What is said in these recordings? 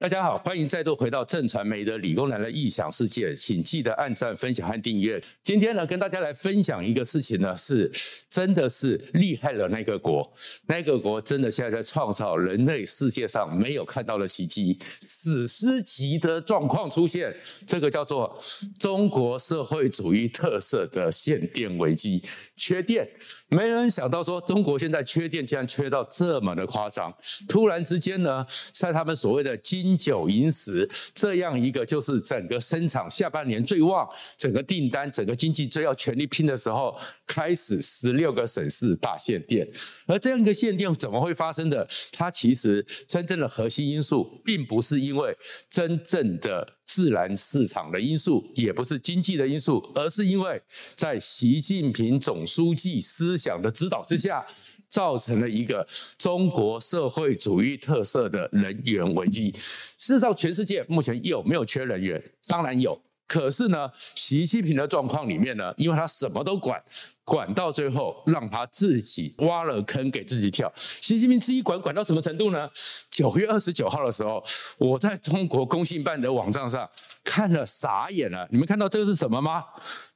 大家好，欢迎再度回到正传媒的理工男的异想世界，请记得按赞、分享和订阅。今天呢，跟大家来分享一个事情呢，是真的是厉害了那个国，那个国真的现在在创造人类世界上没有看到的奇迹，史诗级的状况出现，这个叫做中国社会主义特色的限电危机，缺电，没人想到说中国现在缺电竟然缺到这么的夸张，突然之间呢，在他们所谓的经金九银十这样一个就是整个生产下半年最旺，整个订单、整个经济最要全力拼的时候，开始十六个省市大限电。而这样一个限电怎么会发生的？它其实真正的核心因素，并不是因为真正的自然市场的因素，也不是经济的因素，而是因为在习近平总书记思想的指导之下。造成了一个中国社会主义特色的人员危机。事实上，全世界目前有没有缺人员？当然有。可是呢，习近平的状况里面呢，因为他什么都管，管到最后让他自己挖了坑给自己跳。习近平自己管管到什么程度呢？九月二十九号的时候，我在中国工信办的网站上看了傻眼了。你们看到这个是什么吗？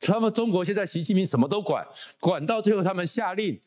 他们中国现在习近平什么都管，管到最后他们下令。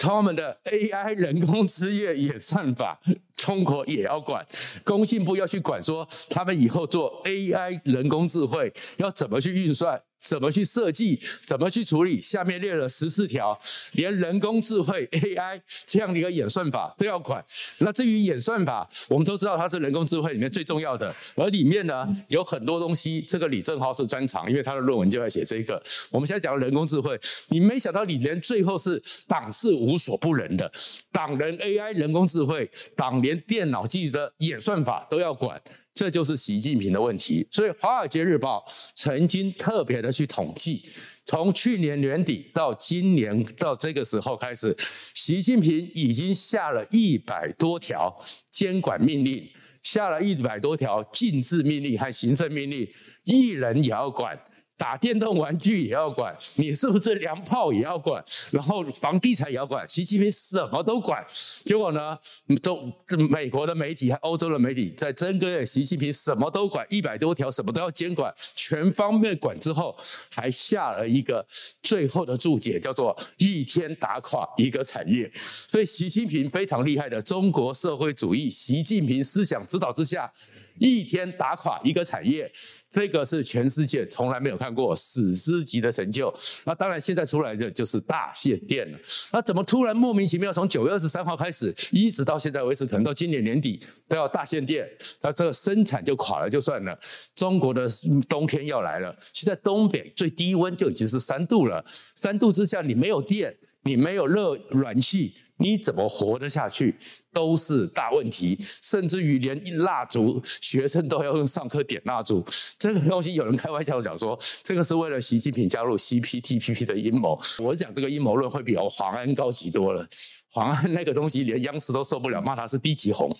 他们的 AI 人工智慧演算法，中国也要管，工信部要去管，说他们以后做 AI 人工智慧要怎么去运算。怎么去设计？怎么去处理？下面列了十四条，连人工智慧 AI 这样的一个演算法都要管。那至于演算法，我们都知道它是人工智慧里面最重要的，而里面呢有很多东西。这个李正浩是专长，因为他的论文就在写这个。我们现在讲人工智慧，你没想到你连最后是党是无所不能的，党人 AI 人工智慧，党连电脑技术的演算法都要管。这就是习近平的问题，所以《华尔街日报》曾经特别的去统计，从去年年底到今年到这个时候开始，习近平已经下了一百多条监管命令，下了一百多条禁制命令和行政命令，一人也要管。打电动玩具也要管，你是不是娘炮也要管，然后房地产也要管，习近平什么都管。结果呢，中美国的媒体和欧洲的媒体在争个习近平什么都管，一百多条什么都要监管，全方面管之后，还下了一个最后的注解，叫做一天打垮一个产业。所以习近平非常厉害的中国社会主义，习近平思想指导之下。一天打垮一个产业，这个是全世界从来没有看过史诗级的成就。那当然，现在出来的就是大限电了。那怎么突然莫名其妙从九月二十三号开始，一直到现在为止，可能到今年年底都要大限电？那这个生产就垮了就算了。中国的冬天要来了，现在东北最低温就已经是三度了。三度之下，你没有电，你没有热暖气。你怎么活得下去都是大问题，甚至于连一蜡烛，学生都要用上课点蜡烛。这个东西有人开玩笑讲说，这个是为了习近平加入 CPTPP 的阴谋。我讲这个阴谋论会比我黄安高级多了。黄安那个东西连央视都受不了，骂他是低级红。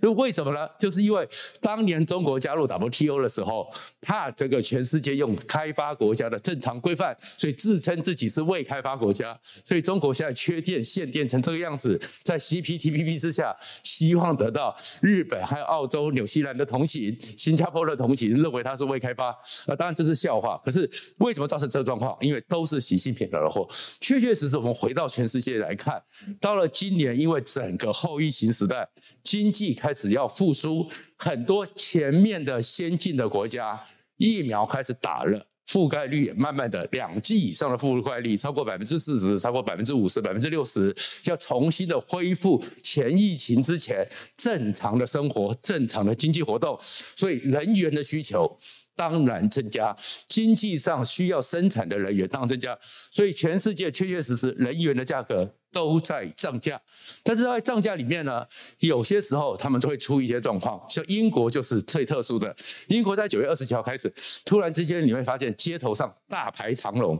就为什么呢？就是因为当年中国加入 WTO 的时候，怕这个全世界用开发国家的正常规范，所以自称自己是未开发国家。所以中国现在缺电限电成这个样子，在 CPTPP 之下，希望得到日本、还有澳洲、纽西兰的同情，新加坡的同情，认为它是未开发。那当然这是笑话。可是为什么造成这个状况？因为都是习近平惹的祸。确确实实，我们回到全世界来看。到了今年，因为整个后疫情时代，经济开始要复苏，很多前面的先进的国家疫苗开始打了，覆盖率也慢慢的两剂以上的覆盖率超过百分之四十，超过百分之五十、百分之六十，要重新的恢复前疫情之前正常的生活、正常的经济活动，所以人员的需求。当然增加，经济上需要生产的人员当然增加，所以全世界确确实实人员的价格都在涨价。但是在涨价里面呢，有些时候他们就会出一些状况，像英国就是最特殊的。英国在九月二十七号开始，突然之间你会发现街头上大排长龙，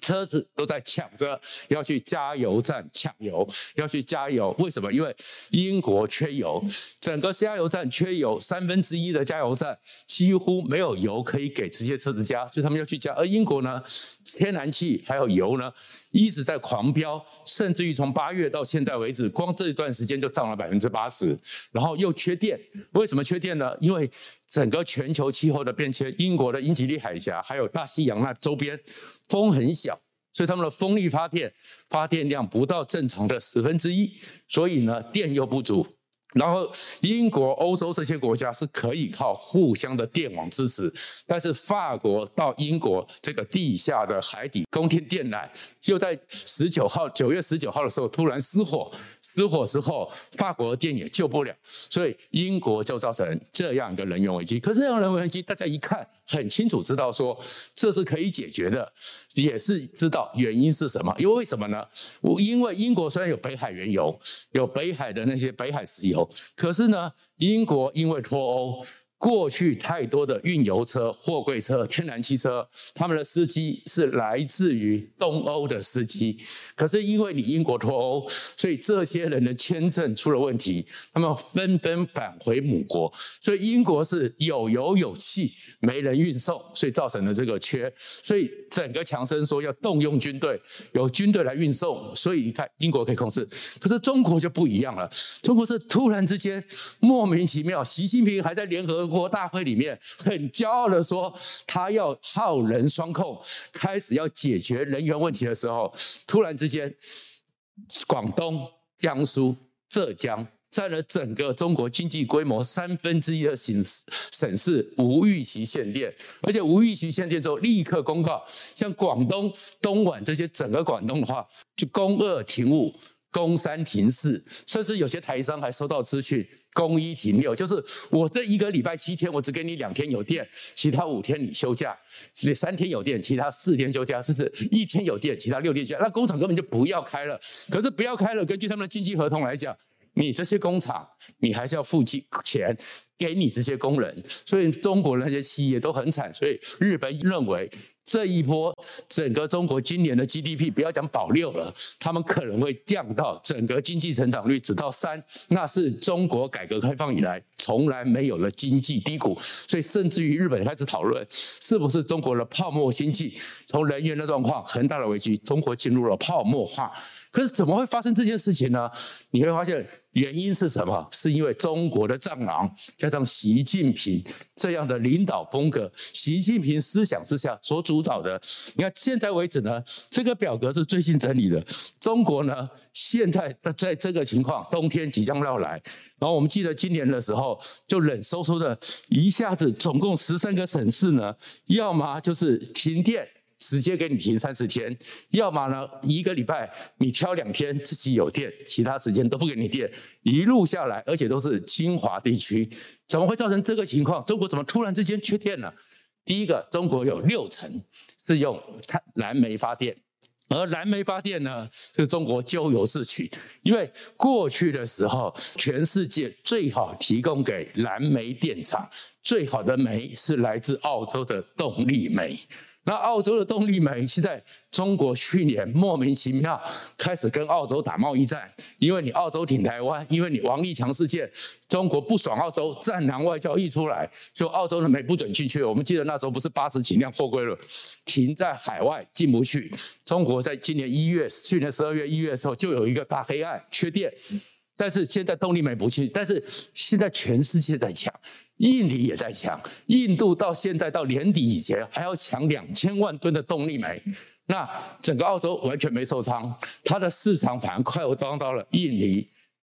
车子都在抢着要去加油站抢油，要去加油。为什么？因为英国缺油，整个加油站缺油，三分之一的加油站几乎没有油可以给这些车子加，所以他们要去加。而英国呢，天然气还有油呢，一直在狂飙，甚至于从八月到现在为止，光这一段时间就涨了百分之八十。然后又缺电，为什么缺电呢？因为整个全球气候的变迁，英国的英吉利海峡还有大西洋那周边。风很小，所以他们的风力发电发电量不到正常的十分之一，所以呢，电又不足。然后英国、欧洲这些国家是可以靠互相的电网支持，但是法国到英国这个地下的海底供电电缆，又在十九号九月十九号的时候突然失火。失火之后，法国的电也救不了，所以英国就造成这样一个能源危机。可是这样的能源危机，大家一看很清楚，知道说这是可以解决的，也是知道原因是什么。因为为什么呢？因为英国虽然有北海原油，有北海的那些北海石油，可是呢，英国因为脱欧。过去太多的运油车、货柜车、天然气车，他们的司机是来自于东欧的司机。可是因为你英国脱欧，所以这些人的签证出了问题，他们纷纷返回母国。所以英国是有油有气，没人运送，所以造成了这个缺。所以整个强生说要动用军队，由军队来运送。所以你看英国可以控制，可是中国就不一样了。中国是突然之间莫名其妙，习近平还在联合国大会里面很骄傲的说，他要耗人双控，开始要解决人员问题的时候，突然之间，广东、江苏、浙江占了整个中国经济规模三分之一的省省市无预期限电，而且无预期限电之后立刻公告，像广东东莞这些整个广东的话，就供二停五。工三停四，甚至有些台商还收到资讯，工一停六，就是我这一个礼拜七天，我只给你两天有电，其他五天你休假；三天有电，其他四天休假，甚至一天有电，其他六天休假。那工厂根本就不要开了。可是不要开了，根据他们的经济合同来讲，你这些工厂，你还是要付钱给你这些工人。所以中国那些企业都很惨。所以日本认为。这一波整个中国今年的 GDP 不要讲保六了，他们可能会降到整个经济成长率只到三，那是中国改革开放以来从来没有了经济低谷，所以甚至于日本开始讨论是不是中国的泡沫经济，从人员的状况很大的危机，中国进入了泡沫化。可是怎么会发生这件事情呢？你会发现原因是什么？是因为中国的战狼加上习近平这样的领导风格，习近平思想之下所主导的。你看现在为止呢，这个表格是最新整理的。中国呢，现在在在这个情况，冬天即将要来，然后我们记得今年的时候，就冷飕飕的一下子，总共十三个省市呢，要么就是停电。直接给你停三十天，要么呢，一个礼拜你挑两天自己有电，其他时间都不给你电，一路下来，而且都是精华地区，怎么会造成这个情况？中国怎么突然之间缺电呢？第一个，中国有六成是用它燃煤发电，而燃煤发电呢，是中国咎由自取，因为过去的时候，全世界最好提供给燃煤电厂最好的煤是来自澳洲的动力煤。那澳洲的动力煤，现在中国去年莫名其妙开始跟澳洲打贸易战，因为你澳洲挺台湾，因为你王立强事件，中国不爽澳洲，战狼外交一出来，就澳洲的煤不准进去。我们记得那时候不是八十几辆货柜轮停在海外进不去。中国在今年一月，去年十二月一月的时候就有一个大黑暗，缺电。但是现在动力煤不去，但是现在全世界在抢。印尼也在抢，印度到现在到年底以前还要抢两千万吨的动力煤，那整个澳洲完全没受伤，它的市场反而快要装到了印尼，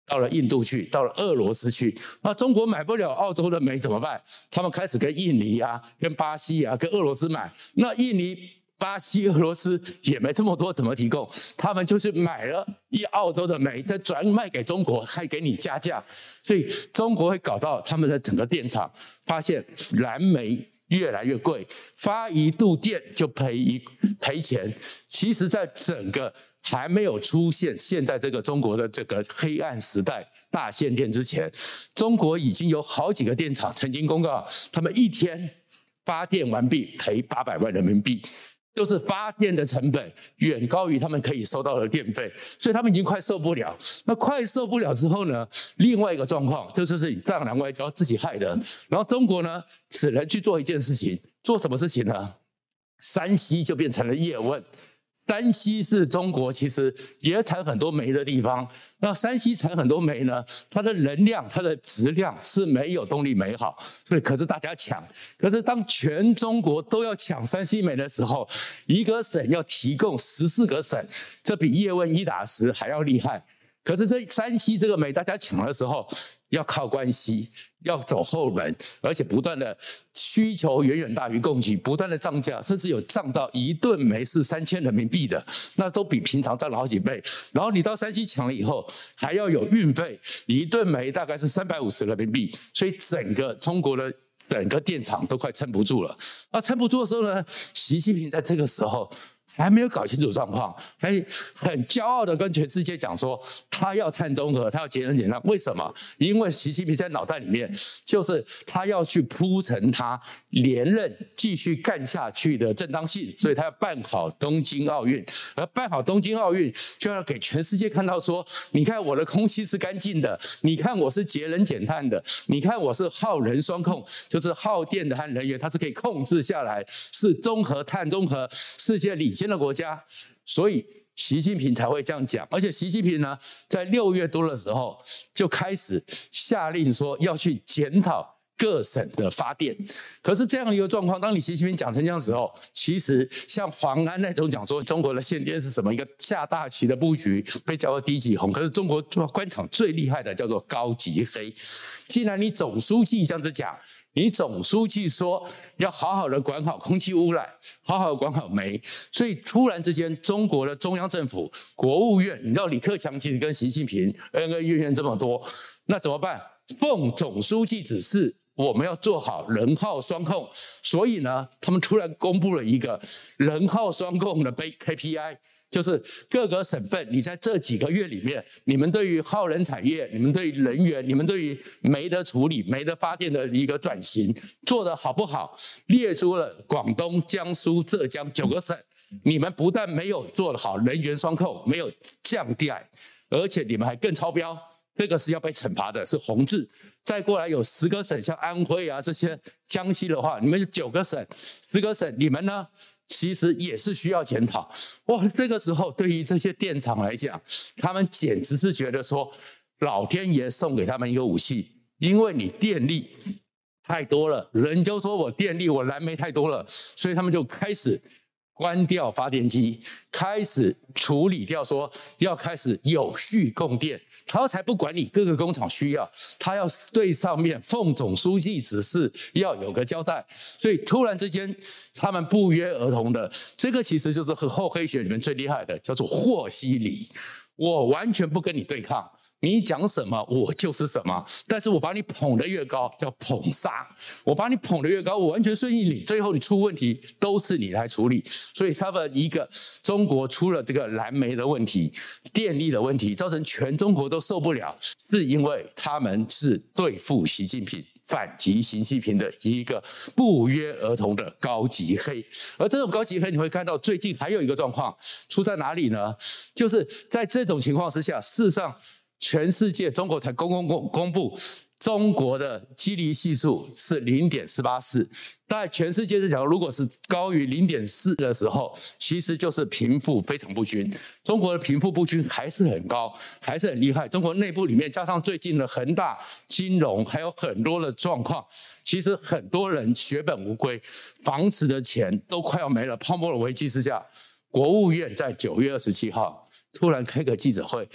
到了印度去，到了俄罗斯去，那中国买不了澳洲的煤怎么办？他们开始跟印尼啊、跟巴西啊、跟俄罗斯买，那印尼。巴西、俄罗斯也没这么多，怎么提供？他们就是买了一澳洲的煤，再转卖给中国，还给你加价，所以中国会搞到他们的整个电厂，发现燃煤越来越贵，发一度电就赔一赔钱。其实，在整个还没有出现现在这个中国的这个黑暗时代大限电之前，中国已经有好几个电厂曾经公告，他们一天发电完毕赔八百万人民币。就是发电的成本远高于他们可以收到的电费，所以他们已经快受不了。那快受不了之后呢？另外一个状况，这就是你藏南外交自己害的。然后中国呢，只能去做一件事情，做什么事情呢？山西就变成了叶问。山西是中国其实也产很多煤的地方。那山西产很多煤呢，它的能量、它的质量是没有动力煤好，所以可是大家抢。可是当全中国都要抢山西煤的时候，一个省要提供十四个省，这比叶问一打十还要厉害。可是这山西这个煤大家抢的时候，要靠关系，要走后门，而且不断的需求远远大于供给，不断的涨价，甚至有涨到一顿煤是三千人民币的，那都比平常涨了好几倍。然后你到山西抢了以后，还要有运费，一顿煤大概是三百五十人民币，所以整个中国的整个电厂都快撑不住了。那撑不住的时候呢，习近平在这个时候。还没有搞清楚状况，还很骄傲的跟全世界讲说，他要碳中和，他要节能减碳。为什么？因为习近平在脑袋里面就是他要去铺陈他连任继续干下去的正当性，所以他要办好东京奥运。而办好东京奥运，就要给全世界看到说，你看我的空气是干净的，你看我是节能减碳的，你看我是耗能双控，就是耗电的和能源，它是可以控制下来，是综合碳中和世界领先新的国家，所以习近平才会这样讲。而且习近平呢，在六月多的时候就开始下令说要去检讨各省的发电。可是这样一个状况，当你习近平讲成这样的时候，其实像黄安那种讲说中国的限电是什么一个下大棋的布局，被叫做低级红。可是中国官场最厉害的叫做高级黑。既然你总书记这样子讲。你总书记说要好好的管好空气污染，好好的管好煤，所以突然之间，中国的中央政府、国务院，你知道李克强其实跟习近平恩恩怨怨这么多，那怎么办？奉总书记指示，我们要做好能耗双控，所以呢，他们突然公布了一个能耗双控的 KPI。就是各个省份，你在这几个月里面，你们对于耗能产业、你们对于能源、你们对于煤的处理、煤的发电的一个转型做得好不好？列出了广东、江苏、浙江九个省，你们不但没有做得好能源双控，没有降低，而且你们还更超标，这个是要被惩罚的，是红字。再过来有十个省，像安徽啊这些、江西的话，你们九个省、十个省，你们呢？其实也是需要检讨哇！这个时候，对于这些电厂来讲，他们简直是觉得说，老天爷送给他们一个武器，因为你电力太多了，人就说我电力我燃煤太多了，所以他们就开始关掉发电机，开始处理掉，说要开始有序供电。他才不管你各个工厂需要，他要对上面奉总书记指示要有个交代，所以突然之间他们不约而同的，这个其实就是和厚黑学里面最厉害的，叫做和稀泥，我完全不跟你对抗。你讲什么，我就是什么。但是我把你捧得越高，叫捧杀。我把你捧得越高，我完全顺应你。最后你出问题，都是你来处理。所以他们一个中国出了这个燃煤的问题、电力的问题，造成全中国都受不了，是因为他们是对付习近平、反击习近平的一个不约而同的高级黑。而这种高级黑，你会看到最近还有一个状况出在哪里呢？就是在这种情况之下，事实上。全世界，中国才公公公公布，中国的基尼系数是零点四八四。在全世界是讲，如果是高于零点四的时候，其实就是贫富非常不均。中国的贫富不均还是很高，还是很厉害。中国内部里面加上最近的恒大金融，还有很多的状况，其实很多人血本无归，房子的钱都快要没了。泡沫的危机之下，国务院在九月二十七号突然开个记者会。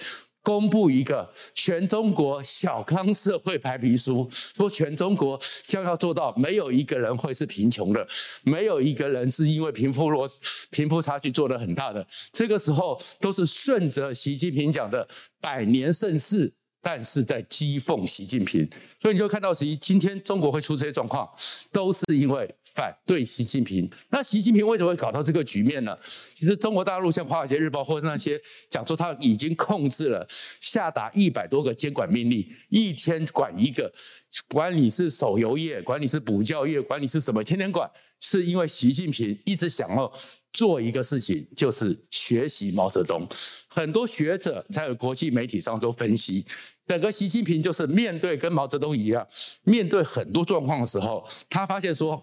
公布一个全中国小康社会白皮书，说全中国将要做到没有一个人会是贫穷的，没有一个人是因为贫富落贫富差距做得很大的。这个时候都是顺着习近平讲的百年盛世，但是在讥讽习近平。所以你就看到，实际今天中国会出这些状况，都是因为反对习近平。那习近平为什么会搞到这个局面呢？其实中国大陆像《华尔街日报》或者那些讲说他已经控制了，下达一百多个监管命令，一天管一个，管你是手游业，管你是补教业，管你是什么，天天管，是因为习近平一直想要。做一个事情就是学习毛泽东，很多学者在国际媒体上都分析，整个习近平就是面对跟毛泽东一样，面对很多状况的时候，他发现说。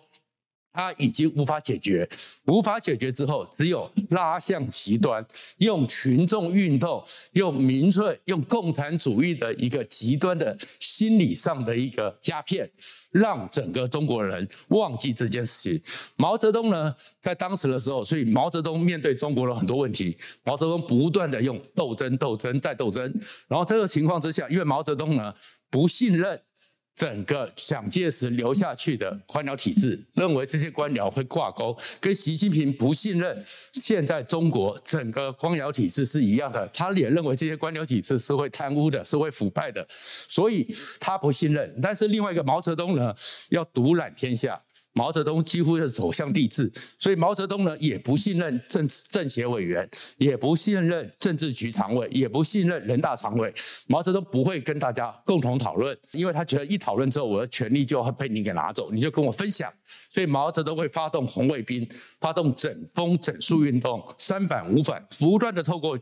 他已经无法解决，无法解决之后，只有拉向极端，用群众运动，用民粹，用共产主义的一个极端的心理上的一个鸦片，让整个中国人忘记这件事情。毛泽东呢，在当时的时候，所以毛泽东面对中国的很多问题，毛泽东不断的用斗争、斗争再斗争，然后这个情况之下，因为毛泽东呢不信任。整个蒋介石留下去的官僚体制，认为这些官僚会挂钩，跟习近平不信任现在中国整个官僚体制是一样的。他也认为这些官僚体制是会贪污的，是会腐败的，所以他不信任。但是另外一个毛泽东呢，要独揽天下。毛泽东几乎是走向帝制，所以毛泽东呢也不信任政治政协委员，也不信任政治局常委，也不信任人大常委。毛泽东不会跟大家共同讨论，因为他觉得一讨论之后，我的权力就会被你给拿走，你就跟我分享。所以毛泽东会发动红卫兵，发动整风整肃运动，三反五反，不断的透过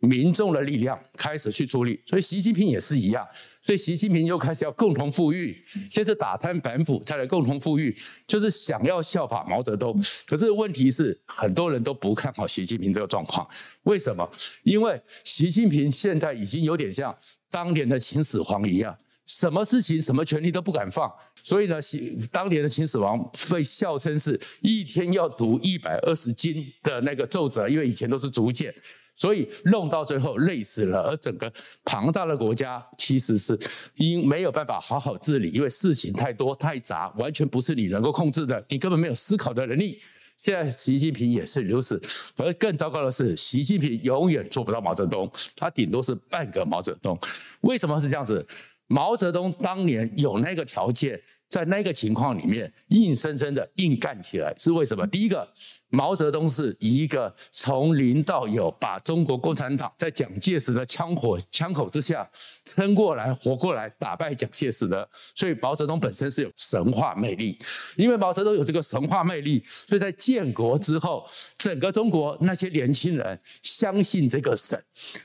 民众的力量开始去处理。所以习近平也是一样。所以习近平又开始要共同富裕，先是打贪反腐，再来共同富裕，就是想要效法毛泽东。可是问题是，很多人都不看好习近平这个状况。为什么？因为习近平现在已经有点像当年的秦始皇一样，什么事情、什么权力都不敢放。所以呢，习当年的秦始皇被笑称是一天要读一百二十斤的那个奏折，因为以前都是竹简。所以弄到最后累死了，而整个庞大的国家其实是因没有办法好好治理，因为事情太多太杂，完全不是你能够控制的，你根本没有思考的能力。现在习近平也是如此，而更糟糕的是，习近平永远做不到毛泽东，他顶多是半个毛泽东。为什么是这样子？毛泽东当年有那个条件。在那个情况里面，硬生生的硬干起来是为什么？第一个，毛泽东是一个从零到有，把中国共产党在蒋介石的枪火枪口之下撑过来、活过来、打败蒋介石的。所以毛泽东本身是有神话魅力，因为毛泽东有这个神话魅力，所以在建国之后，整个中国那些年轻人相信这个神。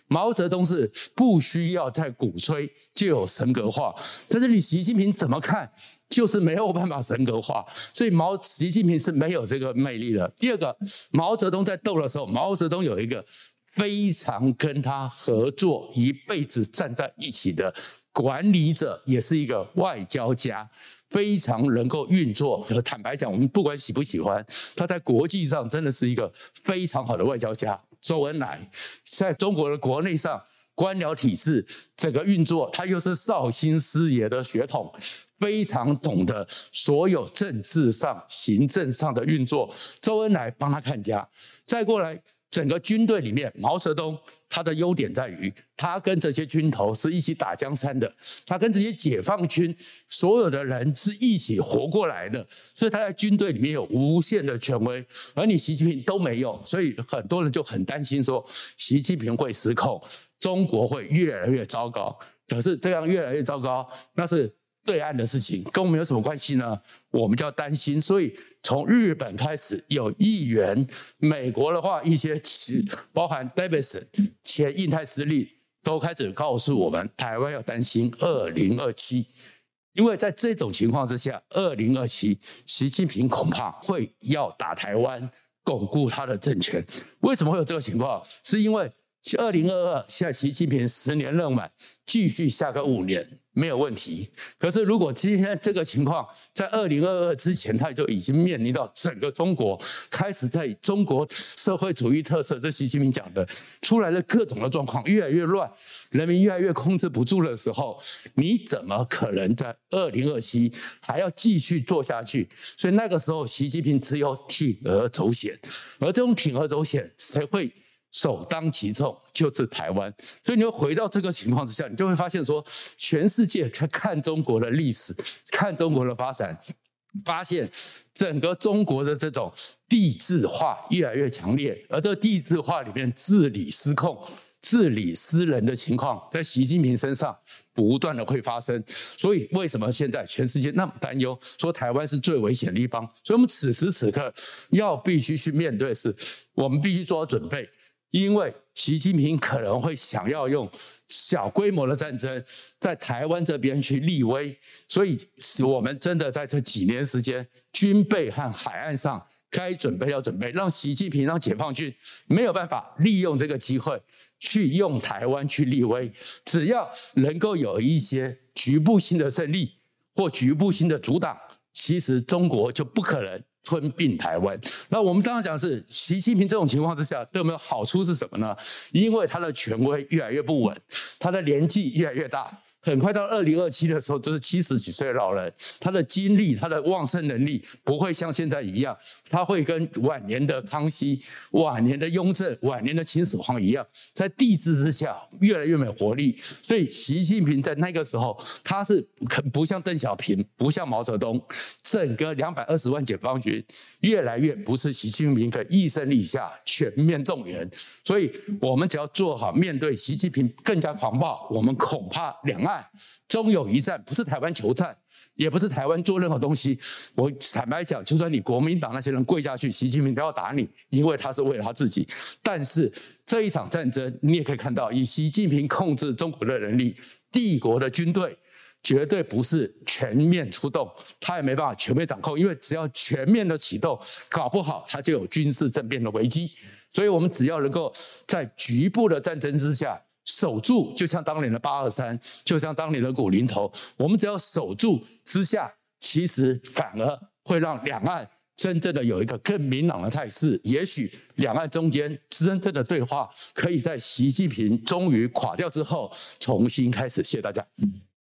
毛泽东是不需要再鼓吹就有神格化，但是你习近平怎么看？就是没有办法神格化，所以毛习近平是没有这个魅力的。第二个，毛泽东在斗的时候，毛泽东有一个非常跟他合作一辈子站在一起的管理者，也是一个外交家，非常能够运作。坦白讲，我们不管喜不喜欢，他在国际上真的是一个非常好的外交家。周恩来在中国的国内上官僚体制整个运作，他又是绍兴师爷的血统。非常懂得所有政治上、行政上的运作，周恩来帮他看家。再过来，整个军队里面，毛泽东他的优点在于，他跟这些军头是一起打江山的，他跟这些解放军所有的人是一起活过来的，所以他在军队里面有无限的权威，而你习近平都没有，所以很多人就很担心说，习近平会失控，中国会越来越糟糕。可是这样越来越糟糕，那是。对岸的事情跟我们有什么关系呢？我们就要担心。所以从日本开始有议员，美国的话一些包含 Davidson 前印太司令都开始告诉我们，台湾要担心二零二七，因为在这种情况之下，二零二七习近平恐怕会要打台湾，巩固他的政权。为什么会有这个情况？是因为二零二二下习近平十年任满，继续下个五年。没有问题。可是，如果今天这个情况在二零二二之前，他就已经面临到整个中国开始在中国社会主义特色，这习近平讲的出来了各种的状况，越来越乱，人民越来越控制不住的时候，你怎么可能在二零二七还要继续做下去？所以那个时候，习近平只有铤而走险，而这种铤而走险，谁会？首当其冲就是台湾，所以你会回到这个情况之下，你就会发现说，全世界看中国的历史，看中国的发展，发现整个中国的这种地制化越来越强烈，而这个帝制化里面治理失控、治理失人的情况，在习近平身上不断的会发生。所以，为什么现在全世界那么担忧，说台湾是最危险的地方？所以我们此时此刻要必须去面对的是，我们必须做好准备。因为习近平可能会想要用小规模的战争在台湾这边去立威，所以使我们真的在这几年时间，军备和海岸上该准备要准备，让习近平让解放军没有办法利用这个机会去用台湾去立威。只要能够有一些局部性的胜利或局部性的阻挡，其实中国就不可能。吞并台湾，那我们刚刚讲是习近平这种情况之下，对我们的好处是什么呢？因为他的权威越来越不稳，他的年纪越来越大。很快到二零二七的时候，就是七十几岁的老人，他的精力、他的旺盛能力不会像现在一样，他会跟晚年的康熙、晚年的雍正、晚年的秦始皇一样，在帝制之下越来越没活力。所以习近平在那个时候，他是可不像邓小平，不像毛泽东，整个两百二十万解放军越来越不是习近平可以一声令下全面动员。所以我们只要做好面对习近平更加狂暴，我们恐怕两岸。终有一战，不是台湾求战，也不是台湾做任何东西。我坦白讲，就算你国民党那些人跪下去，习近平都要打你，因为他是为了他自己。但是这一场战争，你也可以看到，以习近平控制中国的能力，帝国的军队绝对不是全面出动，他也没办法全面掌控，因为只要全面的启动，搞不好他就有军事政变的危机。所以我们只要能够在局部的战争之下。守住，就像当年的八二三，就像当年的古林头，我们只要守住之下，其实反而会让两岸真正的有一个更明朗的态势。也许两岸中间真正的对话，可以在习近平终于垮掉之后重新开始。谢谢大家。